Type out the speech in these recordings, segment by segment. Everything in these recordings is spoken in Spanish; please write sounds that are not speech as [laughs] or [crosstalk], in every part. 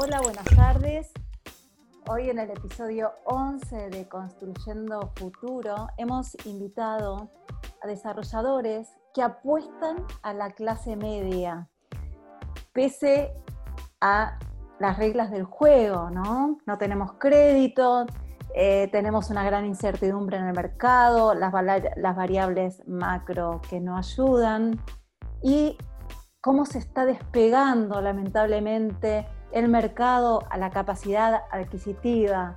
Hola, buenas tardes. Hoy en el episodio 11 de Construyendo Futuro hemos invitado a desarrolladores que apuestan a la clase media, pese a las reglas del juego, ¿no? No tenemos crédito, eh, tenemos una gran incertidumbre en el mercado, las, las variables macro que no ayudan y cómo se está despegando lamentablemente el mercado a la capacidad adquisitiva.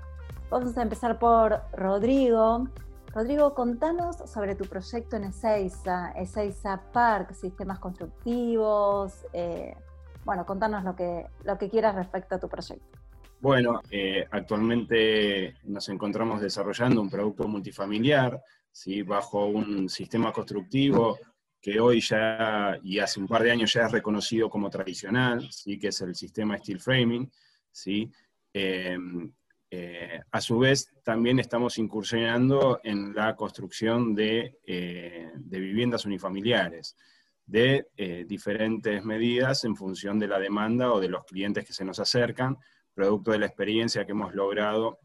Vamos a empezar por Rodrigo. Rodrigo, contanos sobre tu proyecto en Ezeiza, Ezeiza Park, sistemas constructivos. Eh, bueno, contanos lo que, lo que quieras respecto a tu proyecto. Bueno, eh, actualmente nos encontramos desarrollando un producto multifamiliar, ¿sí? bajo un sistema constructivo que hoy ya, y hace un par de años ya es reconocido como tradicional, ¿sí? que es el sistema steel framing. ¿sí? Em, eh, a su vez, también estamos incursionando en la construcción de, eh, viviendas unifamiliares de eh, diferentes medidas en función de la demanda o de los clientes que se nos acercan, producto de la experiencia que hemos logrado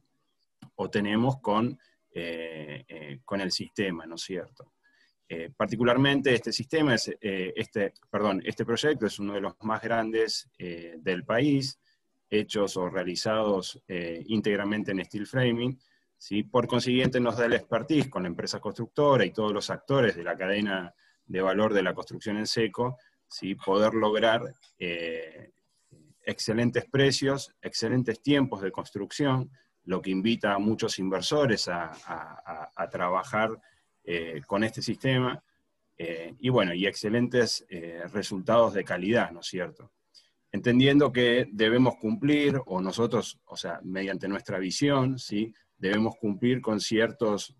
o tenemos con, con el sistema, ¿no es cierto? Eh, particularmente este sistema, eh, este, perdón, este proyecto es uno de los más grandes eh, del país, hechos o realizados íntegramente en steel framing. ¿sí? Por consiguiente nos da el expertise con la empresa constructora y todos los actores de la cadena de valor de la construcción en seco, ¿sí? poder lograr excelentes precios, excelentes tiempos de construcción, lo que invita a muchos inversores a trabajar eh, con este sistema, eh, y bueno, y excelentes eh, resultados de calidad, ¿no es cierto? Entendiendo que debemos cumplir, o nosotros, o sea, mediante nuestra visión, ¿sí? debemos cumplir con ciertos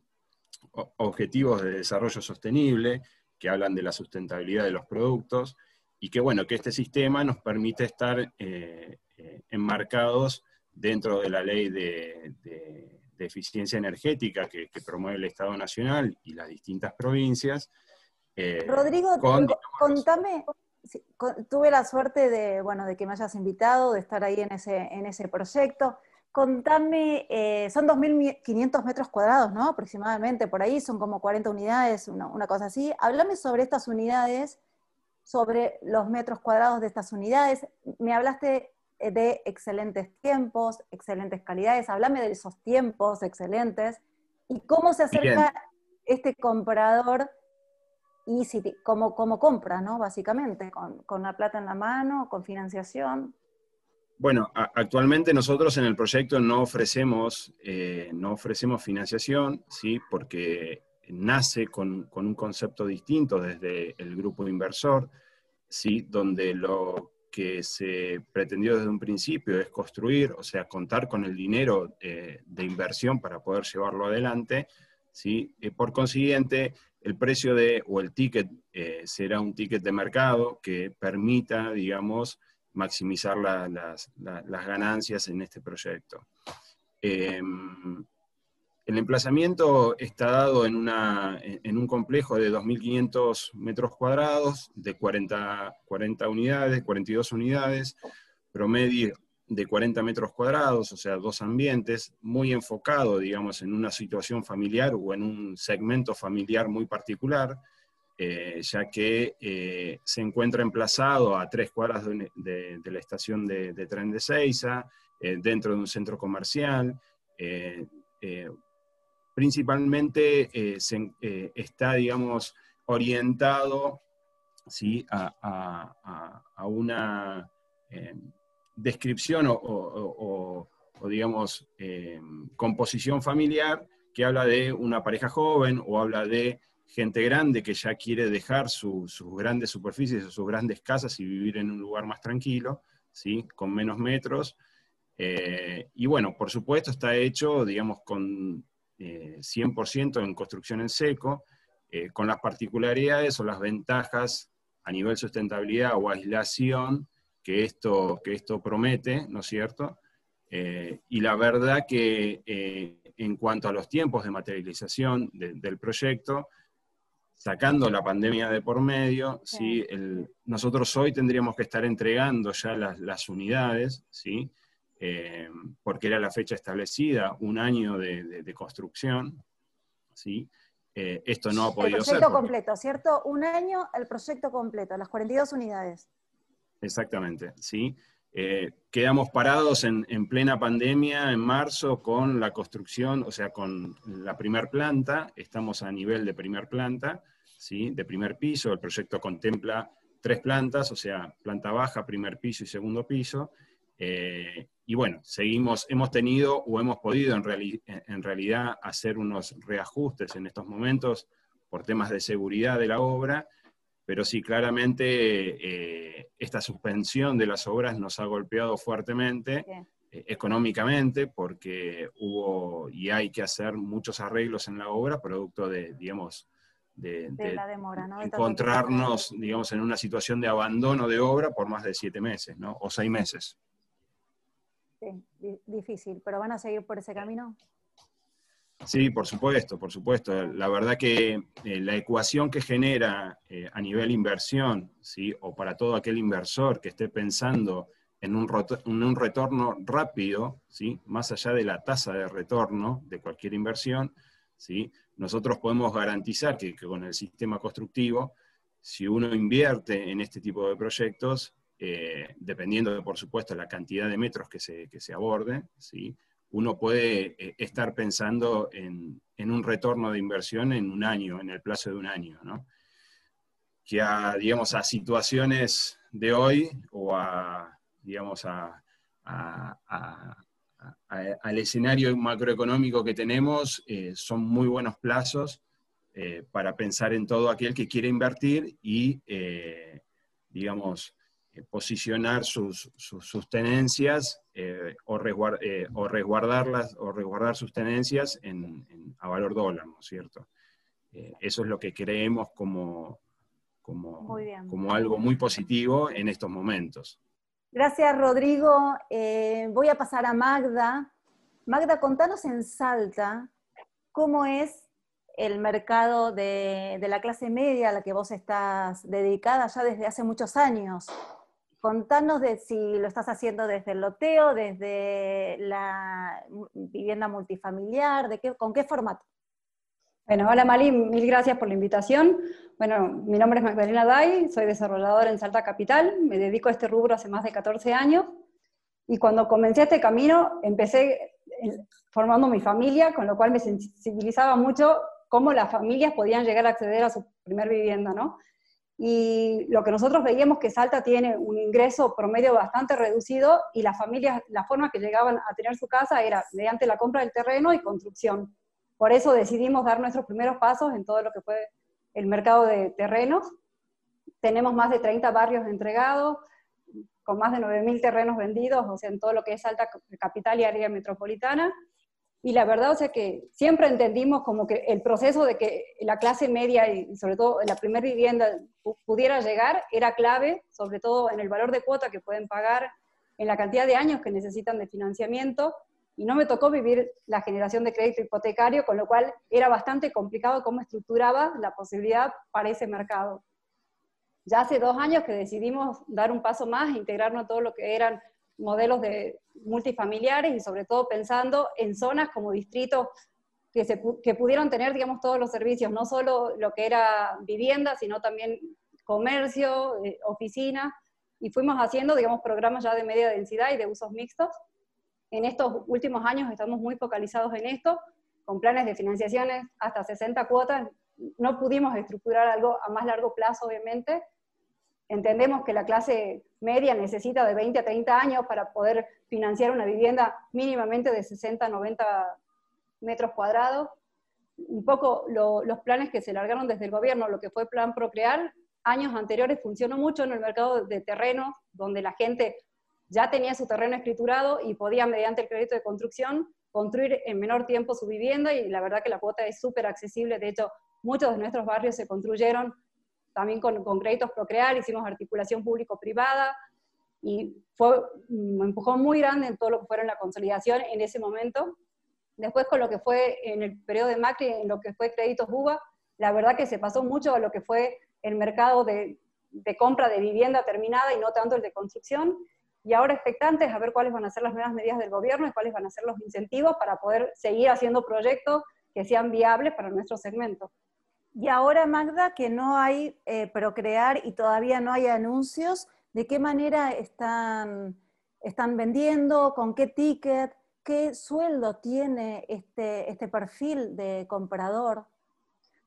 objetivos de desarrollo sostenible que hablan de la sustentabilidad de los productos, y que bueno, que este sistema nos permite estar enmarcados dentro de la ley de de eficiencia energética que, promueve el Estado Nacional y las distintas provincias. Eh, Rodrigo, contame, tuve la suerte de, bueno, de que me hayas invitado, de estar ahí en ese, en ese proyecto. Contame, eh, son 2.500 metros cuadrados, ¿no? Aproximadamente, por ahí son como 40 unidades, una, una cosa así. Háblame sobre estas unidades, sobre los metros cuadrados de estas unidades. Me hablaste de excelentes tiempos, excelentes calidades. Háblame de esos tiempos excelentes y cómo se acerca este comprador y si, cómo, cómo, compra, ¿no? Básicamente, con, la plata en la mano, con financiación. Bueno, actualmente nosotros en el proyecto no ofrecemos, eh, no ofrecemos financiación, ¿sí? porque nace con, con, un concepto distinto desde el grupo inversor, ¿sí? donde lo que se pretendió desde un principio es construir, o sea, contar con el dinero eh, de inversión para poder llevarlo adelante. ¿sí? Eh, por consiguiente, el precio de, o el ticket eh, será un ticket de mercado que permita, digamos, maximizar las, las, ganancias en este proyecto. El emplazamiento está dado en, una, en un complejo de 2.500 metros cuadrados, de 40, 40 unidades, 42 unidades, promedio de 40 metros cuadrados, o sea, dos ambientes, muy enfocado, digamos, en una situación familiar o en un segmento familiar muy particular, eh, ya que eh, se encuentra emplazado a tres cuadras de, la estación de, tren de Ceiza, eh, dentro de un centro comercial, principalmente eh, eh, está, digamos, orientado ¿sí? a, una eh, descripción o, digamos, composición familiar que habla de una pareja joven o habla de gente grande que ya quiere dejar sus grandes superficies o sus grandes casas y vivir en un lugar más tranquilo, ¿sí? con menos metros. y bueno, por supuesto está hecho, digamos, con 100% eh, en construcción en seco, eh, con las particularidades o las ventajas a nivel sustentabilidad o aislación que esto, que esto promete, ¿no es cierto? Eh, y la verdad que en cuanto a los tiempos de materialización del proyecto, sacando la pandemia de por medio, ¿sí? nosotros hoy tendríamos que estar entregando ya las, las unidades, ¿sí? Eh, porque era la fecha establecida, un año de, construcción, ¿sí? Eh, esto no ha podido ser. El proyecto completo, ¿cierto? Un año el proyecto completo, las 42 unidades. Exactamente, ¿sí? Eh, quedamos parados en, plena pandemia en marzo con la construcción, o sea, con la primer planta, estamos a nivel de primer planta, ¿sí? de primer piso, el proyecto contempla tres plantas, o sea, planta baja, primer piso y segundo piso, eh, y bueno, seguimos, hemos tenido o hemos podido en, en, realidad hacer unos reajustes en estos momentos por temas de seguridad de la obra, pero sí, claramente eh, esta suspensión de las obras nos ha golpeado fuertemente eh, económicamente porque hubo y hay que hacer muchos arreglos en la obra, producto de, digamos, de, la demora, ¿no? encontrarnos, digamos, en una situación de abandono de obra por más de siete meses, ¿no? O seis meses. Sí, difícil, pero ¿van a seguir por ese camino? Sí, por supuesto, por supuesto. La verdad que eh, la ecuación que genera eh, a nivel inversión, ¿sí? o para todo aquel inversor que esté pensando en un, un retorno rápido, ¿sí? más allá de la tasa de retorno de cualquier inversión, ¿sí? nosotros podemos garantizar que, con el sistema constructivo, si uno invierte en este tipo de proyectos, eh, dependiendo, de, por supuesto, la cantidad de metros que se, que se aborde, ¿sí? uno puede eh, estar pensando en, un retorno de inversión en un año, en el plazo de un año, ¿no? Que a, digamos, a situaciones de hoy o a, digamos, a, al escenario macroeconómico que tenemos, eh, son muy buenos plazos eh, para pensar en todo aquel que quiere invertir y, digamos, eh, posicionar sus, sus, tenencias eh, o, eh, o, resguardarlas o resguardar sus tenencias en, a valor dólar, ¿no es cierto? eso es lo que creemos como, como, como algo muy positivo en estos momentos. Gracias, Rodrigo. voy a pasar a Magda. Magda, contanos en Salta cómo es el mercado de, de, la clase media a la que vos estás dedicada ya desde hace muchos años. Contanos de si lo estás haciendo desde el loteo, desde la vivienda multifamiliar, de qué, con qué formato. Bueno, hola Mali, mil gracias por la invitación. Bueno, mi nombre es Magdalena Day, soy desarrolladora en Salta Capital, me dedico a este rubro hace más de 14 años y cuando comencé este camino empecé eh, formando mi familia, con lo cual me sensibilizaba mucho cómo las familias podían llegar a acceder a su primer vivienda, ¿no? Y lo que nosotros veíamos que Salta tiene un ingreso promedio bastante reducido y las familias, la forma que llegaban a tener su casa era mediante la compra del terreno y construcción. Por eso decidimos dar nuestros primeros pasos en todo lo que fue el mercado de terrenos. Tenemos más de 30 barrios entregados, con más de 9.000 terrenos vendidos, o sea, en todo lo que es Salta Capital y área metropolitana. Y la verdad, o sea que siempre entendimos como que el proceso de que la clase media y sobre todo la primera vivienda pudiera llegar era clave, sobre todo en el valor de cuota que pueden pagar, en la cantidad de años que necesitan de financiamiento. Y no me tocó vivir la generación de crédito hipotecario, con lo cual era bastante complicado cómo estructuraba la posibilidad para ese mercado. Ya hace dos años que decidimos dar un paso más, integrarnos a todo lo que eran modelos de multifamiliares y sobre todo pensando en zonas como distritos que, se, que pudieron tener, digamos, todos los servicios, no solo lo que era vivienda, sino también comercio, eh, oficina, y fuimos haciendo, digamos, programas ya de media densidad y de usos mixtos. En estos últimos años estamos muy focalizados en esto, con planes de financiaciones hasta 60 cuotas. No pudimos estructurar algo a más largo plazo, obviamente, Entendemos que la clase media necesita de 20 a 30 años para poder financiar una vivienda mínimamente de 60 a 90 metros cuadrados. Un poco los planes que se largaron desde el gobierno, lo que fue Plan Procrear, años anteriores funcionó mucho en el mercado de terrenos, donde la gente ya tenía su terreno escriturado y podía, mediante el crédito de construcción, construir en menor tiempo su vivienda y la verdad que la cuota es súper accesible. De hecho, muchos de nuestros barrios se construyeron también con, con créditos Procrear, hicimos articulación público-privada, y fue un empujón muy grande en todo lo que fueron la consolidación en ese momento. Después con lo que fue en el periodo de Macri, en lo que fue créditos UBA, la verdad que se pasó mucho a lo que fue el mercado de, de compra de vivienda terminada y no tanto el de construcción. y ahora expectantes a ver cuáles van a ser las nuevas medidas del gobierno y cuáles van a ser los incentivos para poder seguir haciendo proyectos que sean viables para nuestro segmento. Y ahora, Magda, que no hay eh, Procrear y todavía no hay anuncios, ¿de qué manera están, están vendiendo? ¿Con qué ticket? ¿Qué sueldo tiene este, este perfil de comprador?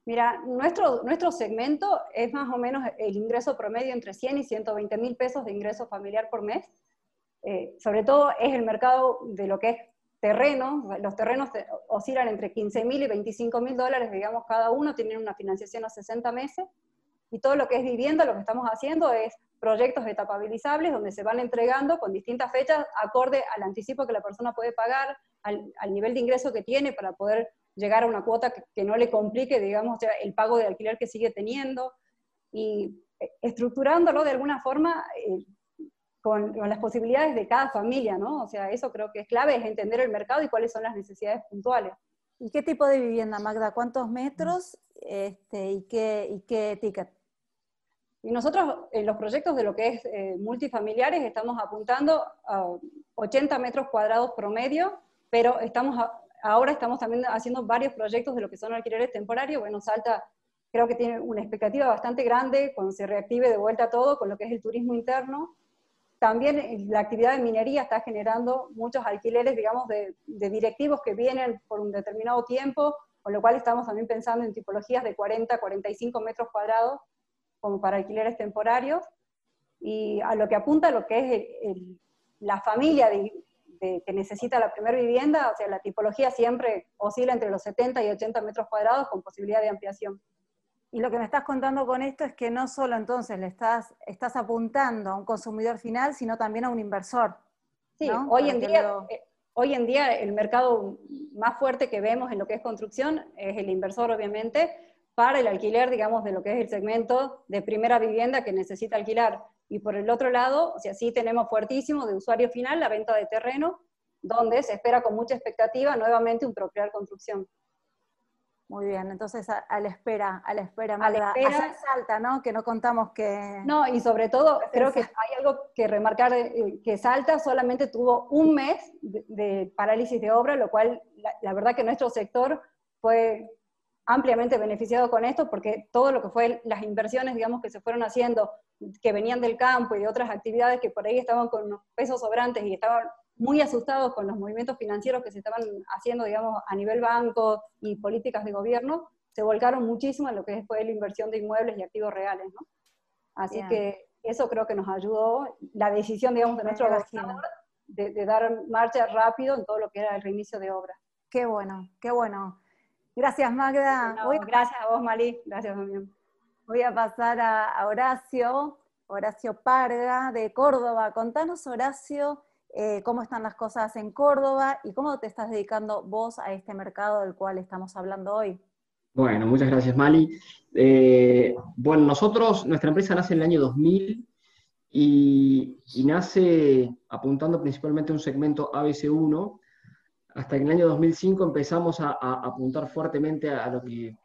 Mira, nuestro, nuestro segmento es más o menos el ingreso promedio entre 100 y 120 mil pesos de ingreso familiar por mes. Eh, sobre todo es el mercado de lo que es terrenos, los terrenos oscilan entre 15 mil y 25 mil dólares, digamos, cada uno, tienen una financiación a 60 meses, y todo lo que es vivienda, lo que estamos haciendo es proyectos etapabilizables donde se van entregando con distintas fechas acorde al anticipo que la persona puede pagar, al, nivel de ingreso que tiene para poder llegar a una cuota que, no le complique, digamos, el pago de alquiler que sigue teniendo, y eh, estructurándolo de alguna forma, eh, con, las posibilidades de cada familia, ¿no? O sea, eso creo que es clave, es entender el mercado y cuáles son las necesidades puntuales. ¿Y qué tipo de vivienda, Magda? ¿Cuántos metros este, y, qué, y qué ticket? Y nosotros en los proyectos de lo que es eh, multifamiliares estamos apuntando a 80 metros cuadrados promedio, pero estamos ahora estamos también haciendo varios proyectos de lo que son alquileres temporarios. Bueno, Salta creo que tiene una expectativa bastante grande cuando se reactive de vuelta todo con lo que es el turismo interno también eh, la actividad de minería está generando muchos alquileres, digamos, de, directivos que vienen por un determinado tiempo, con lo cual estamos también pensando en tipologías de 40, 45 metros cuadrados como para alquileres temporarios. Y a lo que apunta lo que es la familia que necesita la primera vivienda, o sea, la tipología siempre oscila entre los 70 y 80 metros cuadrados con posibilidad de ampliación. Y lo que me estás contando con esto es que no solo entonces le estás, estás apuntando a un consumidor final, sino también a un inversor. Sí, hoy, en día, eh, hoy en día el mercado más fuerte que vemos en lo que es construcción es el inversor, obviamente, para el alquiler, digamos, de lo que es el segmento de primera vivienda que necesita alquilar. Y por el otro lado, o sea, sí tenemos fuertísimo de usuario final la venta de terreno, donde se espera con mucha expectativa nuevamente un procrear construcción. Muy bien, entonces a, la espera, a la espera, a la espera. Salta, ¿no? Que no contamos que... No, y sobre todo creo que hay algo que remarcar, eh, que Salta solamente tuvo un mes de, parálisis de obra, lo cual la, verdad que nuestro sector fue ampliamente beneficiado con esto, porque todo lo que fue las inversiones, digamos, que se fueron haciendo, que venían del campo y de otras actividades que por ahí estaban con unos pesos sobrantes y estaban muy asustados con los movimientos financieros que se estaban haciendo, digamos, a nivel banco y políticas de gobierno, se volcaron muchísimo en lo que fue la inversión de inmuebles y activos reales, ¿no? Así que eso creo que nos ayudó, la decisión, digamos, de nuestro gobernador de, de, dar marcha rápido en todo lo que era el reinicio de obra. Qué bueno, qué bueno. Gracias, Magda. Gracias a vos, Malí. Gracias también. Voy a pasar a Horacio, Horacio Parga, de Córdoba. Contanos, Horacio, eh, cómo están las cosas en Córdoba y cómo te estás dedicando vos a este mercado del cual estamos hablando hoy. Bueno, muchas gracias, Mali. Eh, bueno, nosotros, nuestra empresa nace en el año 2000 y, nace apuntando principalmente a un segmento ABC1, hasta que en el año 2005 empezamos a, apuntar fuertemente a, lo que,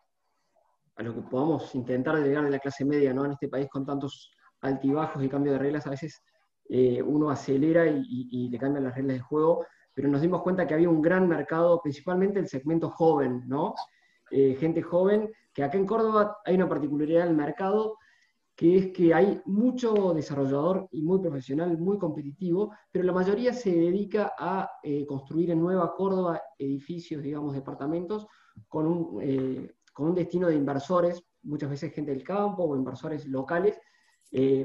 a lo que podamos intentar llegar de la clase media ¿no? en este país con tantos altibajos y cambio de reglas a veces eh, uno acelera y, le cambian las reglas del juego, pero nos dimos cuenta que había un gran mercado, principalmente el segmento joven, ¿no? Eh, gente joven, que acá en Córdoba hay una particularidad del mercado, que es que hay mucho desarrollador y muy profesional, muy competitivo, pero la mayoría se dedica a eh, construir en Nueva Córdoba edificios, digamos, departamentos, con un, con un destino de inversores, muchas veces gente del campo o inversores locales,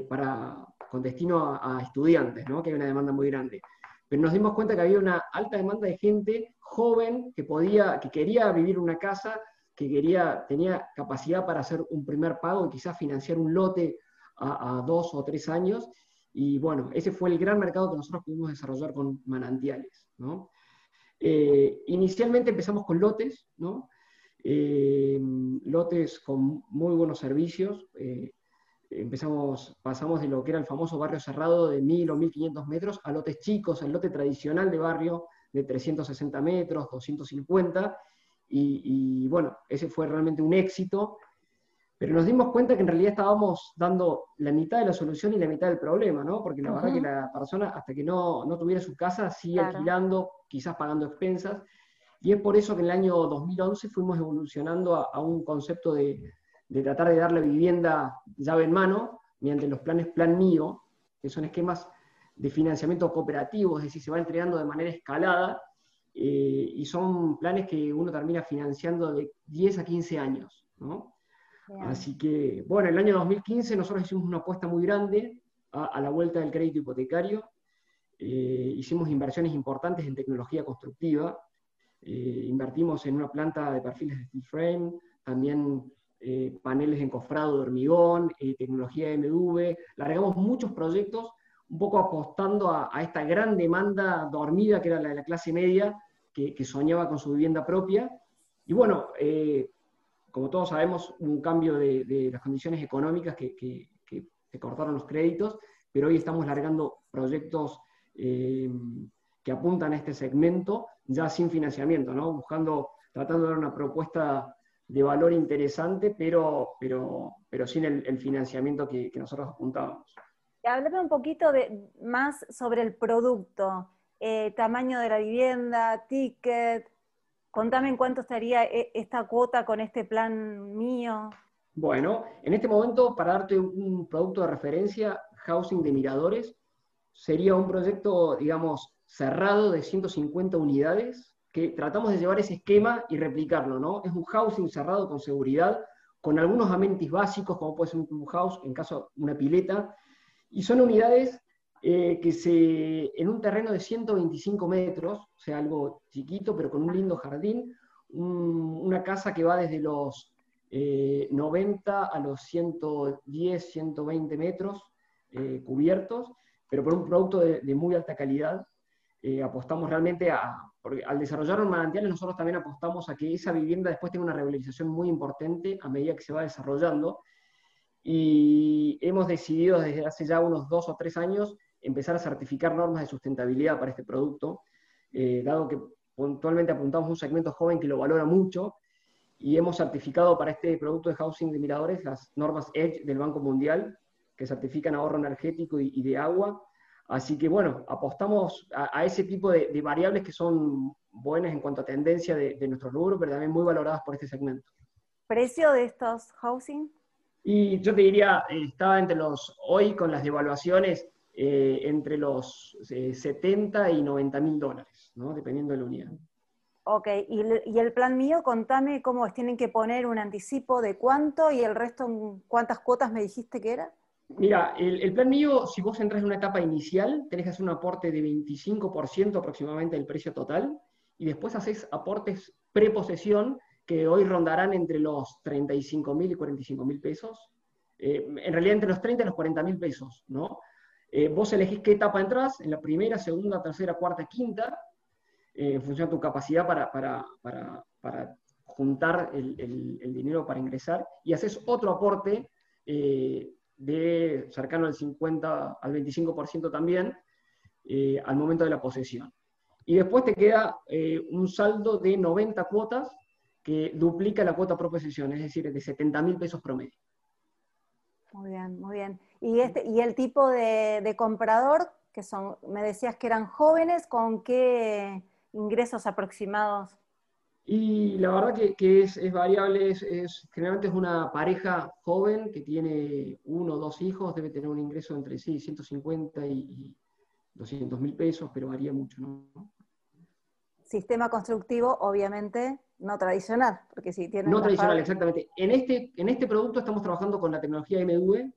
para, con destino a, estudiantes, ¿no? que hay una demanda muy grande. Pero nos dimos cuenta que había una alta demanda de gente joven que, podía, que quería vivir una casa, que quería, tenía capacidad para hacer un primer pago y quizás financiar un lote a, dos o tres años. Y bueno, ese fue el gran mercado que nosotros pudimos desarrollar con manantiales. ¿no? Eh, inicialmente empezamos con lotes, ¿no? Eh, lotes con muy buenos servicios. Eh, empezamos, pasamos de lo que era el famoso barrio cerrado de 1000 o 1500 metros a lotes chicos, al lote tradicional de barrio de 360 metros, 250, y, bueno, ese fue realmente un éxito, pero nos dimos cuenta que en realidad estábamos dando la mitad de la solución y la mitad del problema, ¿no? Porque la verdad que la persona, hasta que no, no tuviera su casa, sigue alquilando, quizás pagando expensas, y es por eso que en el año 2011 fuimos evolucionando a, un concepto de, de, tratar de darle vivienda llave en mano, mediante los planes Plan Mío, que son esquemas de financiamiento cooperativo, es decir, se va entregando de manera escalada, eh, y son planes que uno termina financiando de 10 a 15 años, ¿no? Así que, bueno, en el año 2015 nosotros hicimos una apuesta muy grande a, la vuelta del crédito hipotecario. Eh, hicimos inversiones importantes en tecnología constructiva. Eh, invertimos en una planta de perfiles de steel frame, también eh, paneles encofrado de hormigón, tecnología MV. Largamos muchos proyectos un poco apostando a, esta gran demanda dormida que era la de la clase media, que, que soñaba con su vivienda propia. Y bueno, como todos sabemos, un cambio de, las condiciones económicas que, que, cortaron los créditos, pero hoy estamos largando proyectos eh, que apuntan a este segmento ya sin financiamiento, ¿no? buscando, tratando de dar una propuesta de valor interesante, pero, pero, pero sin el, financiamiento que, nosotros apuntábamos. Háblame un poquito de, más sobre el producto, eh, tamaño de la vivienda, ticket, Contame en cuánto estaría e, esta cuota con este plan mío. Bueno, en este momento, para darte un producto de referencia, Housing de Miradores sería un proyecto, digamos, cerrado de 150 unidades, que tratamos de llevar ese esquema y replicarlo, ¿no? Es un housing cerrado con seguridad, con algunos amenities básicos, como puede ser un clubhouse, en caso de una pileta, y son unidades eh, que se, en un terreno de 125 metros, o sea, algo chiquito, pero con un lindo jardín, una casa que va desde los 90 eh, a los 110, 120 metros eh, cubiertos, pero por un producto de, muy alta calidad. apostamos realmente a, porque al desarrollar un manantiales nosotros también apostamos a que esa vivienda después tenga una revalorización muy importante a medida que se va desarrollando. Y hemos decidido desde hace ya unos dos o tres años empezar a certificar normas de sustentabilidad para este producto, eh, dado que puntualmente apuntamos a un segmento joven que lo valora mucho, y hemos certificado para este producto de housing de miradores las normas EDGE del Banco Mundial, que certifican ahorro energético y, de agua. Así que bueno, apostamos a, ese tipo de, variables que son buenas en cuanto a tendencia de, de nuestro rubro, pero también muy valoradas por este segmento. ¿Precio de estos housing? Y yo te diría, estaba entre los, hoy con las devaluaciones, eh, entre los 70 eh, y 90 mil dólares, ¿no? dependiendo de la unidad. Ok, ¿Y, el plan mío, contame cómo tienen que poner un anticipo de cuánto y el resto, ¿cuántas cuotas me dijiste que era? Mira, el, plan mío, si vos entras en una etapa inicial, tenés que hacer un aporte de 25% aproximadamente del precio total, y después haces aportes preposesión que hoy rondarán entre los 35 mil y 45 mil pesos, eh, en realidad entre los 30 y los 40 mil pesos, ¿no? Eh, vos elegís qué etapa entras, en la primera, segunda, tercera, cuarta, quinta, eh, en función de tu capacidad para, juntar el, dinero para ingresar, y haces otro aporte de cercano al 50, al 25% también, al momento de la posesión. Y después te queda un saldo de 90 cuotas que duplica la cuota por posesión, es decir, de 70 mil pesos promedio. Muy bien, muy bien. ¿Y, este, y el tipo de, comprador, que son, me decías que eran jóvenes, ¿con qué ingresos aproximados? Y la verdad que, es, variable, es, generalmente es una pareja joven que tiene uno o dos hijos, debe tener un ingreso entre sí, 150 y 200 mil pesos, pero varía mucho, ¿no? Sistema constructivo, obviamente, no tradicional, porque si tiene... No tradicional, exactamente. En este, en este producto estamos trabajando con la tecnología MV,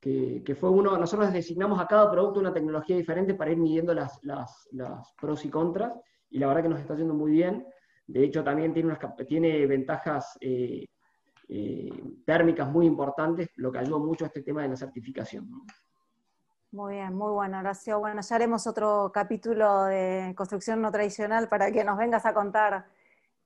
que, que, fue uno, nosotros designamos a cada producto una tecnología diferente para ir midiendo las, las, las, pros y contras, y la verdad que nos está yendo muy bien. De hecho, también tiene, unas, tiene ventajas eh, eh, térmicas muy importantes, lo que ayudó mucho a este tema de la certificación. Muy bien, muy bueno, Horacio. Bueno, ya haremos otro capítulo de construcción no tradicional para que nos vengas a contar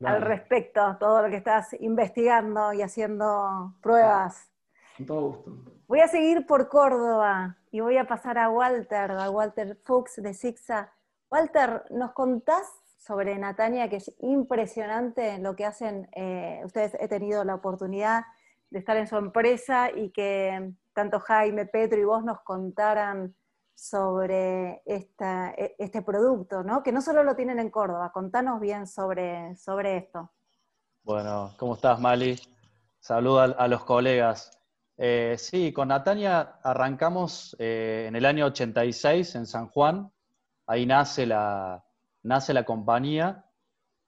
al respecto, todo lo que estás investigando y haciendo pruebas. Con todo gusto. Voy a seguir por Córdoba y voy a pasar a Walter, a Walter Fuchs de Sixa. Walter, ¿nos contás sobre Natania, que es impresionante lo que hacen? Eh, ustedes he tenido la oportunidad de estar en su empresa y que tanto Jaime, Petro y vos nos contaran sobre esta, e, este producto, ¿no? Que no solo lo tienen en Córdoba, contanos bien sobre, sobre esto. Bueno, ¿cómo estás, Mali? Saludos a, los colegas. Eh, sí, con Natania arrancamos eh, en el año 86 en San Juan, ahí nace la, nace la compañía,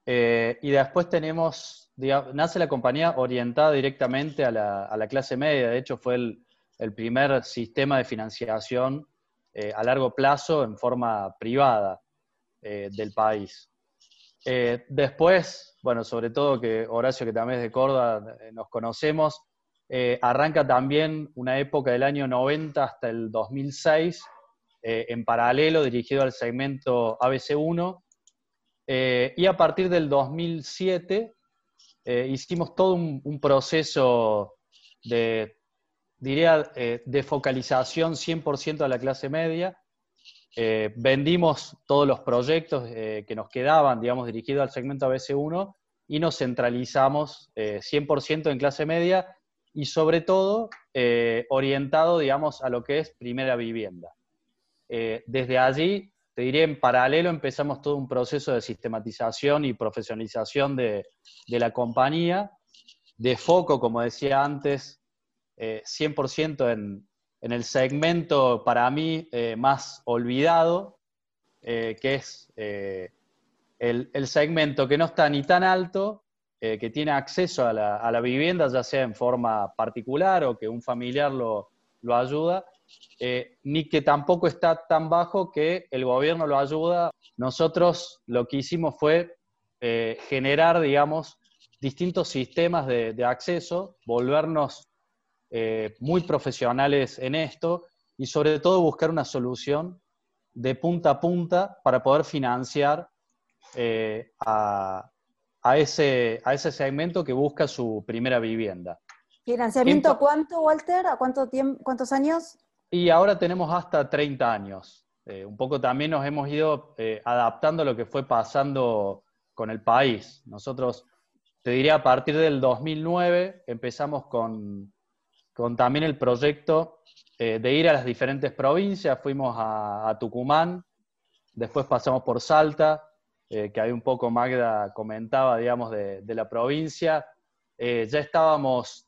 eh, y después tenemos, nace la compañía orientada directamente a la, clase media, de hecho fue el, el primer sistema de financiación eh, a largo plazo en forma privada eh, del país. Después, bueno, sobre todo que Horacio, que también es de Córdoba, nos conocemos, arranca también una época del año 90 hasta el 2006, en paralelo, dirigido al segmento ABC1, y a partir del 2007 hicimos todo un proceso de diría, eh, de focalización 100% a la clase media. Eh, vendimos todos los proyectos eh, que nos quedaban, digamos, dirigidos al segmento ABC1 y nos centralizamos 100% en clase media y sobre todo orientado, digamos, a lo que es primera vivienda. desde allí, te diré, en paralelo empezamos todo un proceso de sistematización y profesionalización de, la compañía, de foco, como decía antes, 100% eh, en, el segmento para mí eh, más olvidado, eh, que es el, segmento que no está ni tan alto, que tiene acceso a la, vivienda, ya sea en forma particular o que un familiar lo ayuda, ni que tampoco está tan bajo que el gobierno lo ayuda. Nosotros lo que hicimos fue generar, digamos, distintos sistemas de, de acceso, volvernos eh, muy profesionales en esto y sobre todo buscar una solución de punta a punta para poder financiar eh, a, ese, a ese segmento que busca su primera vivienda. ¿Financiamiento cuánto, Walter? ¿A cuánto tiempo, cuántos años? Y ahora tenemos hasta 30 años. Eh, un poco también nos hemos ido adaptando a lo que fue pasando con el país. Nosotros, te diría, a partir del 2009 empezamos con con también el proyecto eh, de ir a las diferentes provincias. Fuimos a, Tucumán, después pasamos por Salta, eh, que ahí un poco Magda comentaba, digamos, de, la provincia. Eh, ya estábamos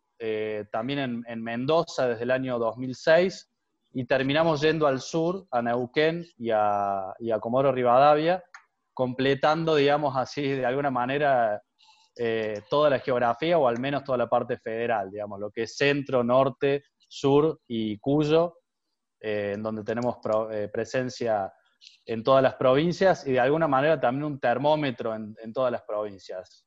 también en, Mendoza desde el año 2006 y terminamos yendo al sur, a Neuquén y a, y Comodoro Rivadavia, completando, digamos así, de alguna manera eh, toda la geografía o al menos toda la parte federal, digamos, lo que es centro, norte, sur y Cuyo, eh, en donde tenemos eh, presencia en todas las provincias y de alguna manera también un termómetro en, todas las provincias.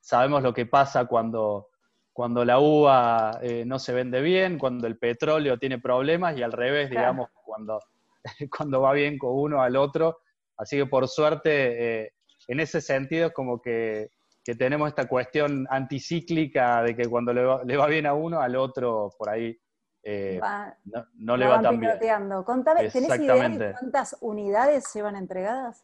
sabemos lo que pasa cuando, cuando la uva no se vende bien, cuando el petróleo tiene problemas y al revés, digamos, cuando, [laughs] cuando va bien con uno al otro. Así que por suerte, en ese sentido, como que que tenemos esta cuestión anticíclica de que cuando le va, bien a uno, al otro por ahí eh, no, le va tan bien. Contame, ¿tenés idea de cuántas unidades llevan entregadas?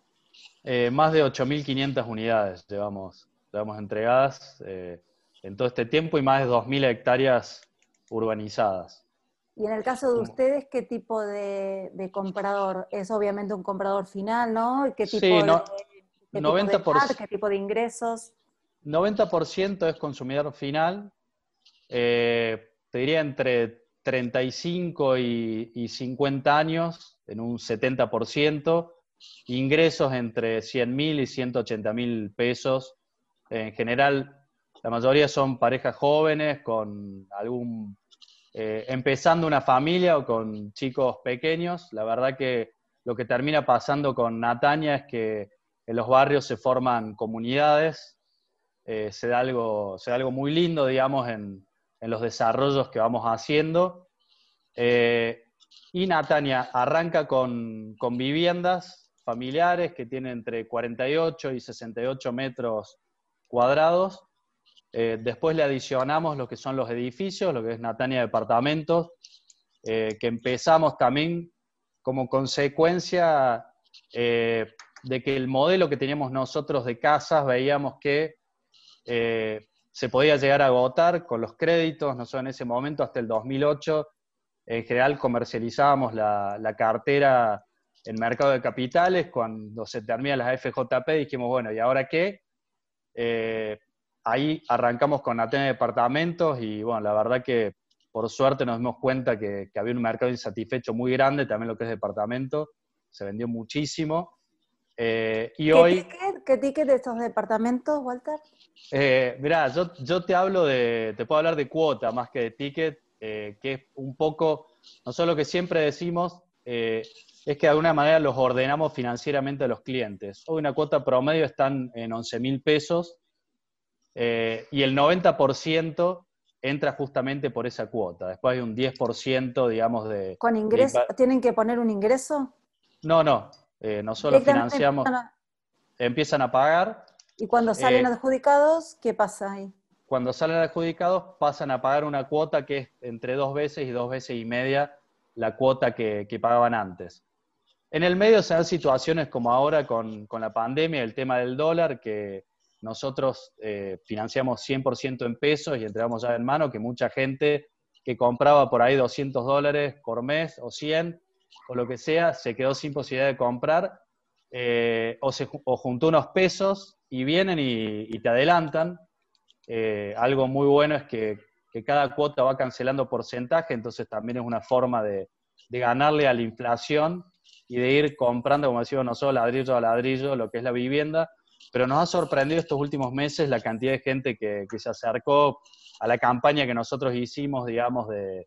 Eh, más de 8.500 unidades llevamos, llevamos entregadas eh, en todo este tiempo y más de 2.000 hectáreas urbanizadas. Y en el caso de ustedes, ¿qué tipo de, comprador? Es obviamente un comprador final, ¿no? ¿Qué tipo sí, no, de, 90%, ¿Qué tipo de ingresos? 90% es consumidor final, eh, te diría entre 35 y, 50 años, en un 70%, ingresos entre 100 mil y 180 mil pesos. En general, la mayoría son parejas jóvenes con algún, eh, empezando una familia o con chicos pequeños. La verdad que lo que termina pasando con Natania es que en los barrios se forman comunidades eh, se, da algo, se algo muy lindo, digamos, en, los desarrollos que vamos haciendo. Eh, y Natania arranca con, viviendas familiares que tienen entre 48 y 68 metros cuadrados. Eh, después le adicionamos lo que son los edificios, lo que es Natania Departamentos, que empezamos también como consecuencia de que el modelo que teníamos nosotros de casas veíamos que eh, se podía llegar a agotar con los créditos, nosotros en ese momento, hasta el 2008, en general comercializábamos la, la cartera en mercado de capitales, cuando se terminan las FJP dijimos, bueno, ¿y ahora qué? Eh, ahí arrancamos con Atene Departamentos y bueno, la verdad que por suerte nos dimos cuenta que, había un mercado insatisfecho muy grande, también lo que es departamento, se vendió muchísimo. Eh, y ¿Qué, hoy, ticket, ¿Qué ticket de estos departamentos, Walter? Eh, mirá, yo, yo, te hablo de, te puedo hablar de cuota más que de ticket, eh, que es un poco, nosotros lo que siempre decimos es que de alguna manera los ordenamos financieramente a los clientes. Hoy una cuota promedio están en 11 mil pesos y el 90% entra justamente por esa cuota. Después hay un 10%, digamos, de... ¿Con ingreso? ¿Tienen que poner un ingreso? No, no. Eh, nosotros financiamos... Empiezan a... pagar. ¿Y cuando salen eh, adjudicados, qué pasa ahí? Cuando salen adjudicados, pasan a pagar una cuota que es entre dos veces y dos veces y media la cuota que, pagaban antes. En el medio se dan situaciones como ahora con, con la pandemia, el tema del dólar, que nosotros eh, financiamos 100% en pesos y entregamos ya en mano que mucha gente que compraba por ahí 200 dólares por mes o 100 o lo que sea, se quedó sin posibilidad de comprar eh, o, se, juntó unos pesos y vienen y, te adelantan. Eh, algo muy bueno es que, cada cuota va cancelando porcentaje, entonces también es una forma de, de ganarle a la inflación y de ir comprando, como decimos nosotros, ladrillo a ladrillo, lo que es la vivienda, pero nos ha sorprendido estos últimos meses la cantidad de gente que, se acercó a la campaña que nosotros hicimos, digamos, de,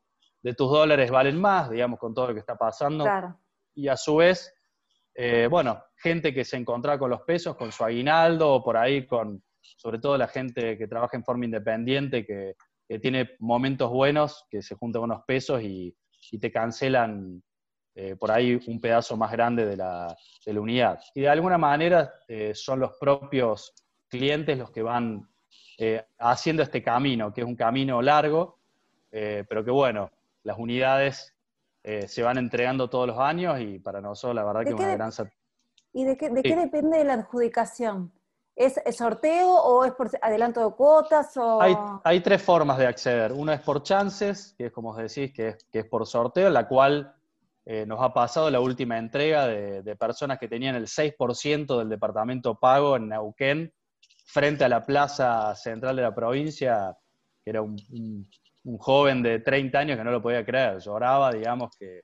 tus dólares valen más, digamos, con todo lo que está pasando. Y a su vez, eh, bueno, gente que se encontraba con los pesos, con su aguinaldo, o por ahí con, sobre todo la gente que trabaja en forma independiente, que, tiene momentos buenos, que se junta con unos pesos y, y te cancelan eh, por ahí un pedazo más grande de la, unidad. Y de alguna manera eh, son los propios clientes los que van eh, haciendo este camino, que es un camino largo, pero que bueno, las unidades se van entregando todos los años y para nosotros la verdad que es una gran ¿Y de qué, depende de la adjudicación? ¿Es sorteo o es por adelanto de cuotas? Hay, tres formas de acceder. Una es por chances, que es como decís, que es, que es por sorteo, la cual eh, nos ha pasado la última entrega de, personas que tenían el 6% del departamento pago en Neuquén, frente a la plaza central de la provincia, que era un, joven de 30 años que no lo podía creer, lloraba, digamos, que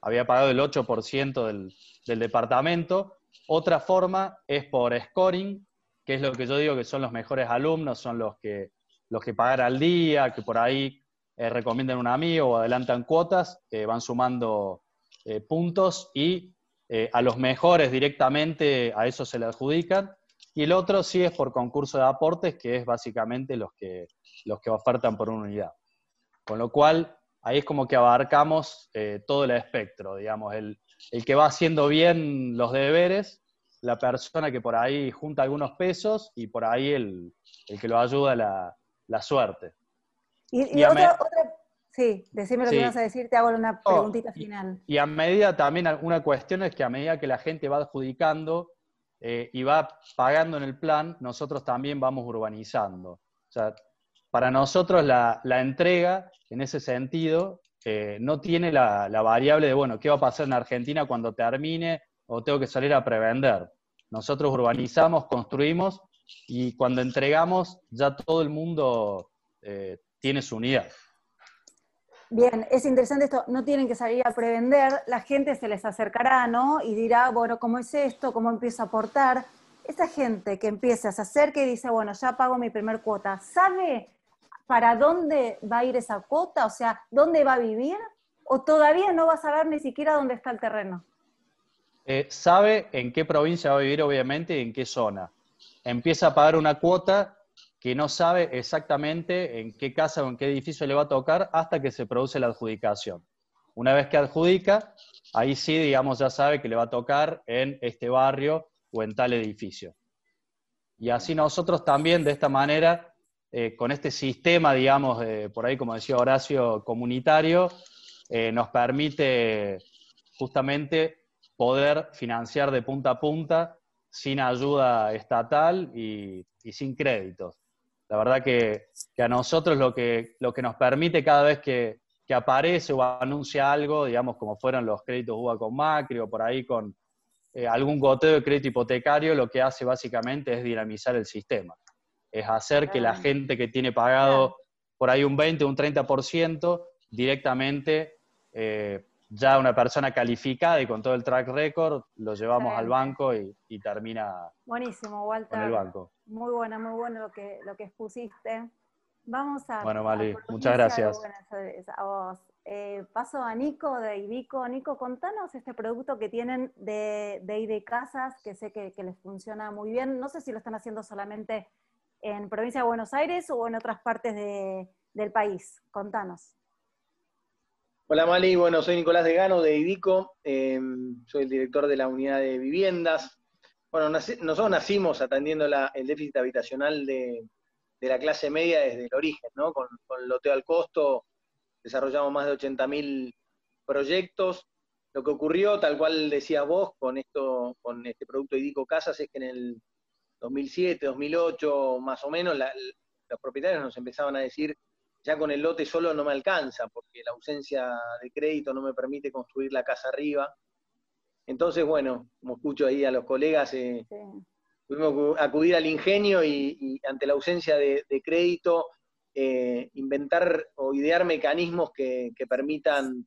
había pagado el 8% del, del departamento. Otra forma es por scoring, que es lo que yo digo que son los mejores alumnos, son los que, los que pagan al día, que por ahí eh, recomiendan un amigo o adelantan cuotas, que van sumando eh, puntos y eh, a los mejores directamente a eso se le adjudican. Y el otro sí es por concurso de aportes, que es básicamente los que, los que ofertan por una unidad. Con lo cual, ahí es como que abarcamos eh, todo el espectro, digamos, el, que va haciendo bien los deberes, la persona que por ahí junta algunos pesos y por ahí el, que lo ayuda la, la suerte. Y, otra, Sí, decime lo que vas a decir, te hago una preguntita final. Y, a medida también, una cuestión es que a medida que la gente va adjudicando eh, y va pagando en el plan, nosotros también vamos urbanizando. O sea, para nosotros la, entrega, en ese sentido, eh, no tiene la, la, variable de, bueno, ¿qué va a pasar en Argentina cuando termine o tengo que salir a prevender? Nosotros urbanizamos, construimos y cuando entregamos ya todo el mundo eh, tiene su unidad. Bien, es interesante esto, no tienen que salir a prevender, la gente se les acercará, ¿no? Y dirá, bueno, ¿cómo es esto? ¿Cómo empiezo a aportar? Esa gente que empieza, se acerca y dice, bueno, ya pago mi primer cuota, ¿sabe para dónde va a ir esa cuota? O sea, ¿dónde va a vivir? ¿O todavía no va a saber ni siquiera dónde está el terreno? Eh, sabe en qué provincia va a vivir, obviamente, y en qué zona. Empieza a pagar una cuota que no sabe exactamente en qué casa o en qué edificio le va a tocar hasta que se produce la adjudicación. Una vez que adjudica, ahí sí, digamos, ya sabe que le va a tocar en este barrio o en tal edificio. Y así nosotros también, de esta manera, eh, con este sistema, digamos, por ahí, como decía Horacio, comunitario, eh, nos permite justamente poder financiar de punta a punta sin ayuda estatal y sin créditos. La verdad que, a nosotros lo que, lo que nos permite cada vez que, aparece o anuncia algo, digamos, como fueron los créditos UBA con Macri o por ahí con eh, algún goteo de crédito hipotecario, lo que hace básicamente es dinamizar el sistema. Es hacer que la gente que tiene pagado por ahí un 20, un 30%, directamente eh, ya una persona calificada y con todo el track record, lo llevamos al banco y, termina Buenísimo, Walter. con el banco. Muy bueno, muy bueno lo que, lo que expusiste. Vamos a... Bueno, Mali, muchas gracias. A vos. Eh, paso a Nico de Ibico. Nico, contanos este producto que tienen de, de ID Casas, que sé que, les funciona muy bien. No sé si lo están haciendo solamente en provincia de Buenos Aires o en otras partes del país. Contanos. Hola Mali, bueno, soy Nicolás Degano de IDICO, em, soy el director de la unidad de viviendas. Bueno, nosotros nacimos atendiendo el déficit habitacional de, la clase media desde el origen, ¿no? Con, el loteo al costo desarrollamos más de 80.000 proyectos. Lo que ocurrió, tal cual decías vos, con, esto, con este producto IDICO Casas, es que en el 2007, 2008, más o menos, los propietarios nos empezaban a decir ya con el lote solo no me alcanza, porque la ausencia de crédito no me permite construir la casa arriba. Entonces, bueno, como escucho ahí a los colegas, eh, tuvimos que acudir al ingenio y, ante la ausencia de, crédito, eh, inventar o idear mecanismos que, permitan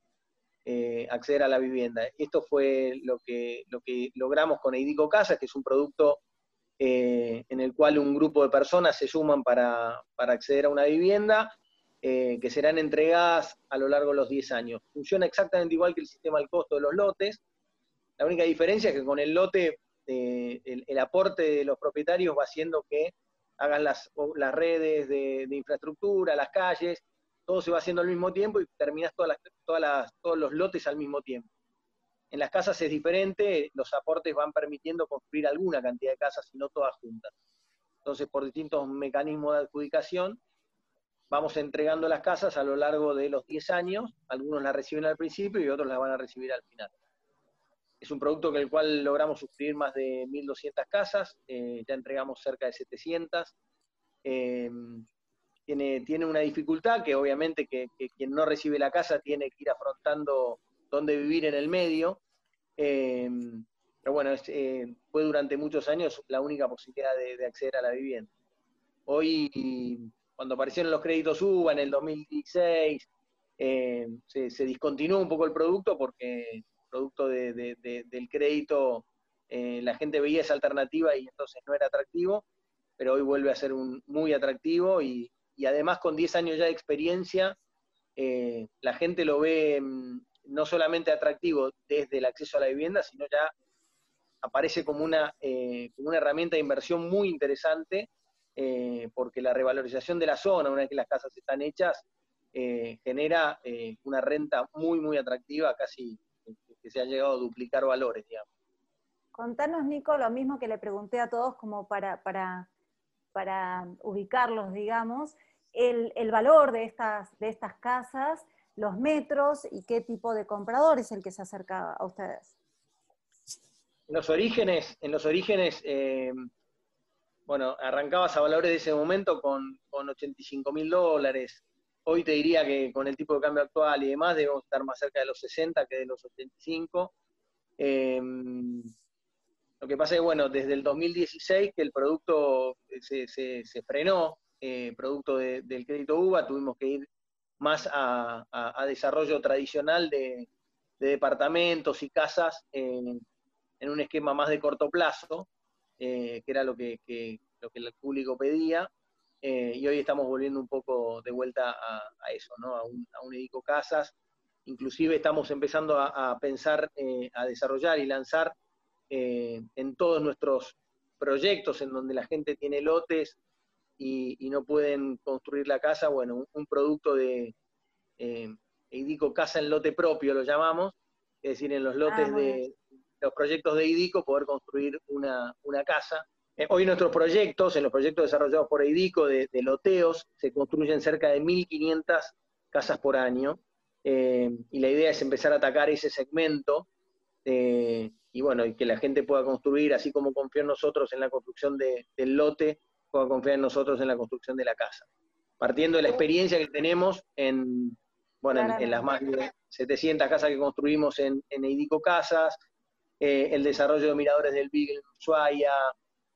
eh, acceder a la vivienda. Esto fue lo que, lo que logramos con Eidico Casas, que es un producto en el cual un grupo de personas se suman para, para acceder a una vivienda eh, que serán entregadas a lo largo de los 10 años. Funciona exactamente igual que el sistema al costo de los lotes. La única diferencia es que con el lote eh, el, aporte de los propietarios va haciendo que hagan las, redes de, infraestructura, las calles, todo se va haciendo al mismo tiempo y terminas todos los lotes al mismo tiempo. En las casas es diferente, los aportes van permitiendo construir alguna cantidad de casas y no todas juntas. Entonces, por distintos mecanismos de adjudicación, vamos entregando las casas a lo largo de los 10 años, algunos las reciben al principio y otros las van a recibir al final. Es un producto con el cual logramos suscribir más de 1.200 casas, eh, ya entregamos cerca de 700. Eh, tiene, tiene una dificultad que obviamente que, quien no recibe la casa tiene que ir afrontando dónde vivir en el medio. Eh, pero bueno, fue durante muchos años la única posibilidad de, de acceder a la vivienda. Hoy cuando aparecieron los créditos UBA en el 2016, eh, se, discontinuó un poco el producto porque producto del crédito eh, la gente veía esa alternativa y entonces no era atractivo, pero hoy vuelve a ser un, muy atractivo y, además con 10 años ya de experiencia, eh, la gente lo ve mm, no solamente atractivo desde el acceso a la vivienda, sino ya aparece como una, como una herramienta de inversión muy interesante eh, porque la revalorización de la zona, una vez que las casas están hechas, eh, genera eh, una renta muy, muy atractiva, casi que se ha llegado a duplicar valores, digamos. Contanos, Nico, lo mismo que le pregunté a todos como para, ubicarlos, digamos, el, valor de estas, de estas casas, los metros y qué tipo de comprador es el que se acerca a ustedes. En los orígenes, en los orígenes bueno, arrancabas a valores de ese momento con, 85 mil dólares. Hoy te diría que con el tipo de cambio actual y demás debemos estar más cerca de los 60 que de los 85. Em, lo que pasa es bueno, desde el 2016 que el producto se, frenó, eh, producto del crédito UBA, tuvimos que ir más a, desarrollo tradicional de, departamentos y casas en un esquema más de corto plazo. Eh, que era lo que, lo que el público pedía, eh, y hoy estamos volviendo un poco de vuelta a, eso, ¿no? a, un, a un Edico Casas. Inclusive estamos empezando a, pensar, eh, a desarrollar y lanzar en todos nuestros proyectos en donde la gente tiene lotes y, no pueden construir la casa, bueno, un, producto de Edico Casa en lote propio lo llamamos, es decir, en los lotes ah, de, los proyectos de IDICO poder construir una, casa. Eh, hoy nuestros proyectos, en los proyectos desarrollados por IDICO de, loteos, se construyen cerca de 1.500 casas por año. Eh, y la idea es empezar a atacar ese segmento eh, y bueno, y que la gente pueda construir, así como confía en nosotros en la construcción del lote, pueda confiar en nosotros en la construcción de la casa. Partiendo de la experiencia que tenemos en, bueno, en, las más de 700 casas que construimos en, en Eidico Casas, eh, el desarrollo de miradores del Beagle en Ushuaia,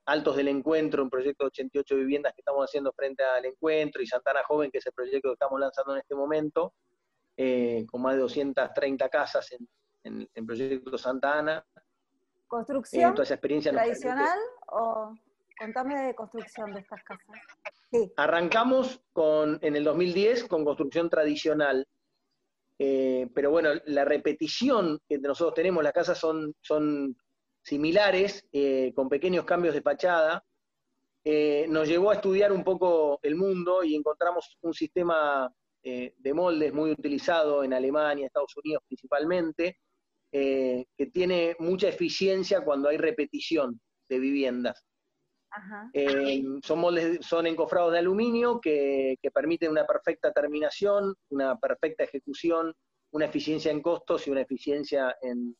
Altos del Encuentro, un proyecto de 88 viviendas que estamos haciendo frente al encuentro, y Santana Joven, que es el proyecto que estamos lanzando en este momento, eh, con más de 230 casas en, en, en proyecto Santa Ana. ¿Construcción experiencia tradicional o contame de construcción de estas casas? Sí. Arrancamos con, en el 2010 con construcción tradicional, eh, pero bueno, la repetición que nosotros tenemos, las casas son, son similares, eh, con pequeños cambios de fachada, eh, nos llevó a estudiar un poco el mundo y encontramos un sistema de moldes muy utilizado en Alemania, Estados Unidos principalmente, que tiene mucha eficiencia cuando hay repetición de viviendas. Son moldes, son encofrados de aluminio que, que, permiten una perfecta terminación, una perfecta ejecución, una eficiencia en costos y una eficiencia en,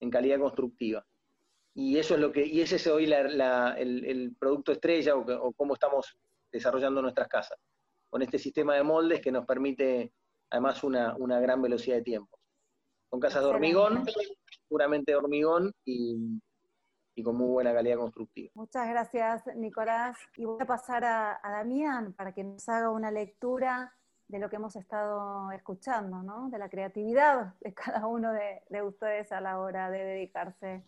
en calidad constructiva. Y eso es lo que, y ese es hoy el, producto estrella o, cómo estamos desarrollando nuestras casas, con este sistema de moldes que nos permite además una, gran velocidad de tiempo. Son casas de hormigón, puramente de hormigón y, con muy buena calidad constructiva. Muchas gracias, Nicolás. Y voy a pasar a, a Damián para que nos haga una lectura de lo que hemos estado escuchando, ¿no? de la creatividad de cada uno de, de ustedes a la hora de dedicarse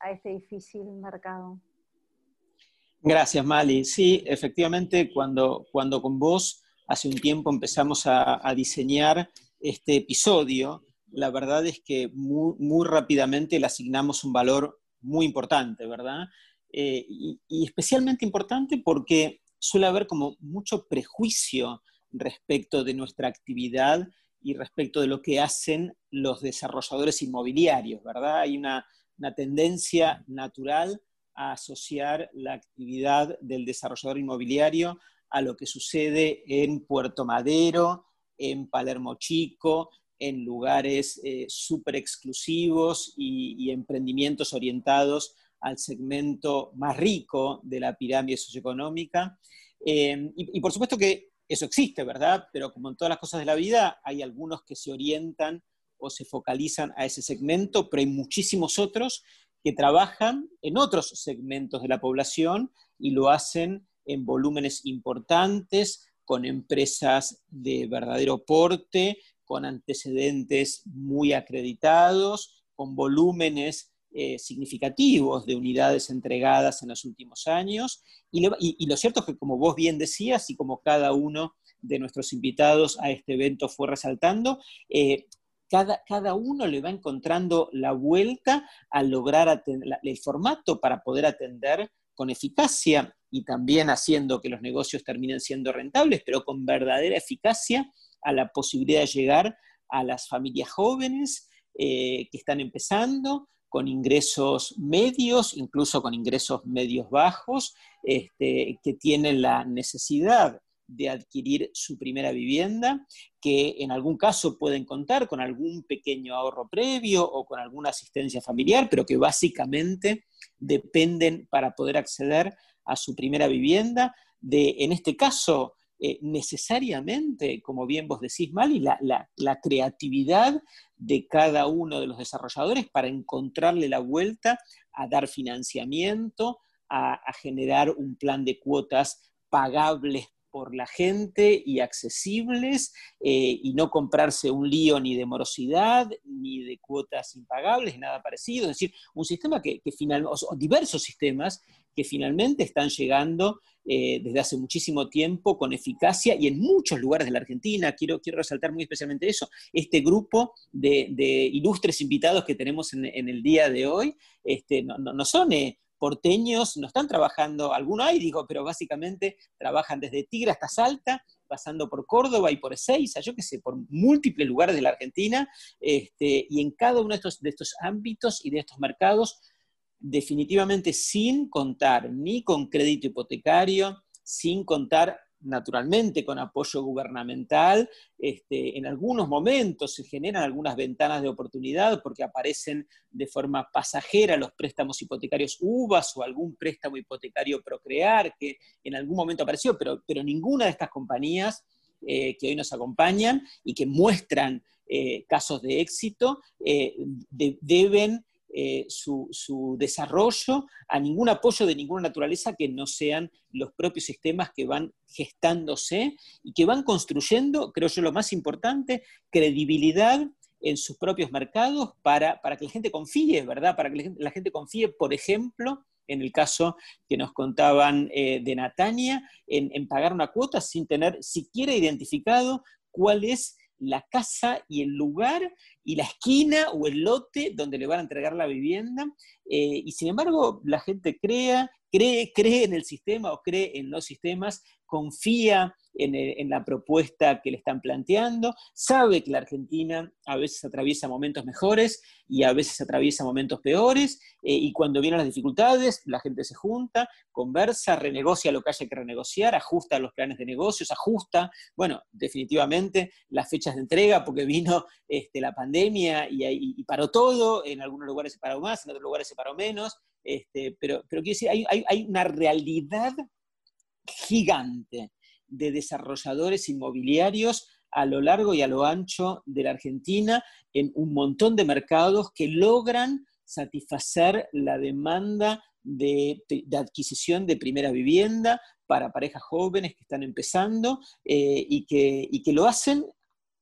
a este difícil mercado. Gracias, Mali. Sí, efectivamente, cuando, cuando con vos hace un tiempo empezamos a, diseñar este episodio, la verdad es que muy, rápidamente le asignamos un valor muy importante, ¿verdad? Eh, y, y, especialmente importante porque suele haber como mucho prejuicio respecto de nuestra actividad y respecto de lo que hacen los desarrolladores inmobiliarios, ¿verdad? Hay una una tendencia natural a asociar la actividad del desarrollador inmobiliario a lo que sucede en Puerto Madero, en Palermo Chico, en lugares eh, súper exclusivos y, emprendimientos orientados al segmento más rico de la pirámide socioeconómica. Eh, y, y, por supuesto que eso existe, ¿verdad? Pero como en todas las cosas de la vida, hay algunos que se orientan o se focalizan a ese segmento, pero hay muchísimos otros que trabajan en otros segmentos de la población y lo hacen en volúmenes importantes, con empresas de verdadero porte, con antecedentes muy acreditados, con volúmenes eh, significativos de unidades entregadas en los últimos años. Y, lo cierto es que, como vos bien decías, y como cada uno de nuestros invitados a este evento fue resaltando, eh, cada, uno le va encontrando la vuelta a lograr el formato para poder atender con eficacia y también haciendo que los negocios terminen siendo rentables, pero con verdadera eficacia a la posibilidad de llegar a las familias jóvenes eh, que están empezando, con ingresos medios, incluso con ingresos medios bajos, este, que tienen la necesidad de adquirir su primera vivienda, que en algún caso pueden contar con algún pequeño ahorro previo o con alguna asistencia familiar, pero que básicamente dependen para poder acceder a su primera vivienda. De, en este caso, eh, necesariamente, como bien vos decís, Mali, la, la, creatividad de cada uno de los desarrolladores para encontrarle la vuelta a dar financiamiento, a, generar un plan de cuotas pagables por la gente y accesibles eh, y no comprarse un lío ni de morosidad ni de cuotas impagables, nada parecido. Es decir, un sistema que, diversos sistemas que finalmente están llegando eh, desde hace muchísimo tiempo con eficacia y en muchos lugares de la Argentina. Quiero, quiero resaltar muy especialmente eso. Este grupo de, ilustres invitados que tenemos en, el día de hoy este, no, no, son... Eh, porteños no están trabajando, algunos hay, digo, pero básicamente trabajan desde Tigre hasta Salta, pasando por Córdoba y por Ezeiza, yo qué sé, por múltiples lugares de la Argentina, este, y en cada uno de estos, de estos ámbitos y de estos mercados, definitivamente sin contar ni con crédito hipotecario, sin contar naturalmente con apoyo gubernamental. Este, en algunos momentos se generan algunas ventanas de oportunidad porque aparecen de forma pasajera los préstamos hipotecarios UVAS o algún préstamo hipotecario Procrear que en algún momento apareció, pero, pero ninguna de estas compañías eh, que hoy nos acompañan y que muestran eh, casos de éxito eh, deben eh, su, desarrollo a ningún apoyo de ninguna naturaleza que no sean los propios sistemas que van gestándose y que van construyendo, creo yo lo más importante, credibilidad en sus propios mercados para, que la gente confíe, ¿verdad? Para que la gente, confíe, por ejemplo, en el caso que nos contaban eh, de Natania, en pagar una cuota sin tener siquiera identificado cuál es la casa y el lugar y la esquina o el lote donde le van a entregar la vivienda. Eh, y sin embargo, la gente crea, cree, cree en el sistema o cree en los sistemas, confía en, la propuesta que le están planteando, sabe que la Argentina a veces atraviesa momentos mejores y a veces atraviesa momentos peores, eh, y cuando vienen las dificultades, la gente se junta, conversa, renegocia lo que haya que renegociar, ajusta los planes de negocios, ajusta, bueno, definitivamente las fechas de entrega, porque vino este, la pandemia y, paró todo, en algunos lugares se paró más, en otros lugares se paró menos, este, pero, pero quiero decir, hay, hay una realidad gigante de desarrolladores inmobiliarios a lo largo y a lo ancho de la Argentina en un montón de mercados que logran satisfacer la demanda de, adquisición de primera vivienda para parejas jóvenes que están empezando eh, y, que, y que lo hacen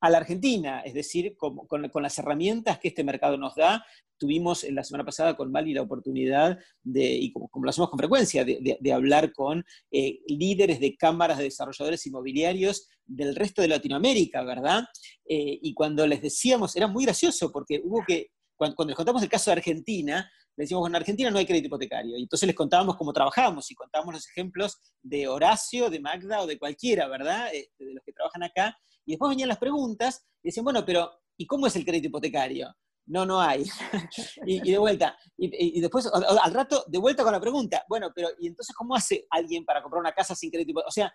a la Argentina, es decir, con, las herramientas que este mercado nos da, tuvimos la semana pasada con Mali la oportunidad de, y como, lo hacemos con frecuencia, de, hablar con eh, líderes de cámaras de desarrolladores inmobiliarios del resto de Latinoamérica, ¿verdad? Eh, y cuando les decíamos, era muy gracioso porque hubo que, cuando, les contamos el caso de Argentina, le decíamos, en Argentina no hay crédito hipotecario. Y entonces les contábamos cómo trabajamos y contábamos los ejemplos de Horacio, de Magda o de cualquiera, ¿verdad? Este, de los que trabajan acá. Y después venían las preguntas y decían, bueno, pero ¿y cómo es el crédito hipotecario? No, no hay. [laughs] y, de vuelta. Y, después, al rato, de vuelta con la pregunta. Bueno, pero ¿y entonces cómo hace alguien para comprar una casa sin crédito? O sea...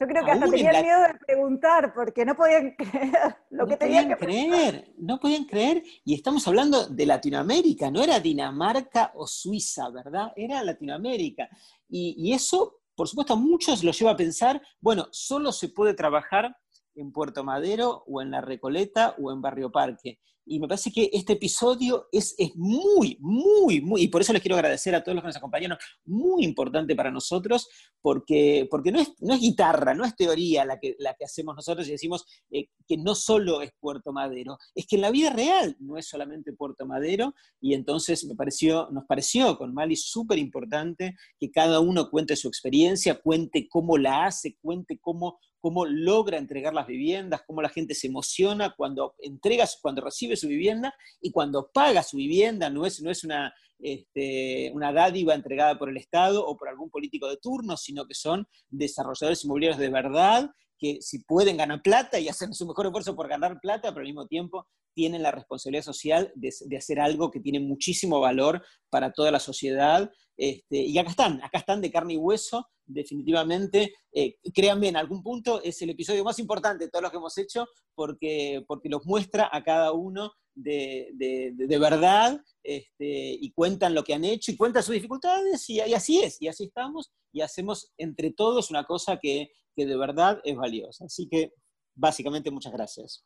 Yo creo que hasta tenían miedo de preguntar porque no podían [laughs] creer lo que tenían que creer. No podían creer. Y estamos hablando de Latinoamérica, no era Dinamarca o Suiza, ¿verdad? Era Latinoamérica. Y, y eso, por supuesto, a muchos los lleva a pensar, bueno, solo se puede trabajar en Puerto Madero o en La Recoleta o en Barrio Parque. Y me parece que este episodio es, es, muy, muy, muy, y por eso les quiero agradecer a todos los que nos acompañaron, muy importante para nosotros, porque, porque no, es, no es guitarra, no es teoría la que, la que hacemos nosotros y decimos eh, que no solo es Puerto Madero, es que en la vida real no es solamente Puerto Madero, y entonces me pareció, nos pareció con Mali súper importante que cada uno cuente su experiencia, cuente cómo la hace, cuente cómo cómo logra entregar las viviendas, cómo la gente se emociona cuando entrega, cuando recibe su vivienda y cuando paga su vivienda, no es, no es una, este, una dádiva entregada por el Estado o por algún político de turno, sino que son desarrolladores inmobiliarios de verdad que si pueden ganar plata y hacen su mejor esfuerzo por ganar plata, pero al mismo tiempo tienen la responsabilidad social de, hacer algo que tiene muchísimo valor para toda la sociedad. Este, y acá están, acá están de carne y hueso, definitivamente. Eh, créanme, en algún punto es el episodio más importante de todos los que hemos hecho, porque, porque los muestra a cada uno de, de, verdad este, y cuentan lo que han hecho y cuentan sus dificultades, y así es, y así estamos, y hacemos entre todos una cosa que que de verdad es valiosa. Así que, básicamente, muchas gracias.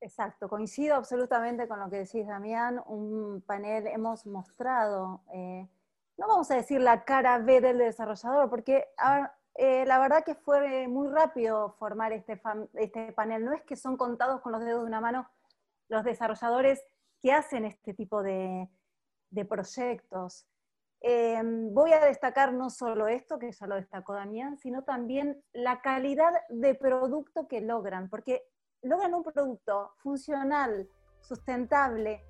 Exacto, coincido absolutamente con lo que decís, Damián. Un panel hemos mostrado, eh, no vamos a decir la cara B del desarrollador, porque eh, la verdad que fue muy rápido formar este, este panel. No es que son contados con los dedos de una mano los desarrolladores que hacen este tipo de, de proyectos. Em, voy a destacar no solo esto, que ya lo destacó Damián, sino también la calidad de producto que logran, porque logran un producto funcional, sustentable,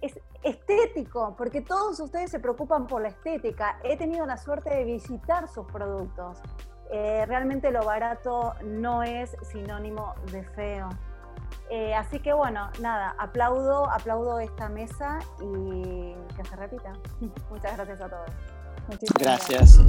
es estético, porque todos ustedes se preocupan por la estética. He tenido la suerte de visitar sus productos. Eh, realmente lo barato no es sinónimo de feo. Eh, así que bueno, nada, aplaudo, aplaudo esta mesa y que se repita. [laughs] Muchas gracias a todos. gracias.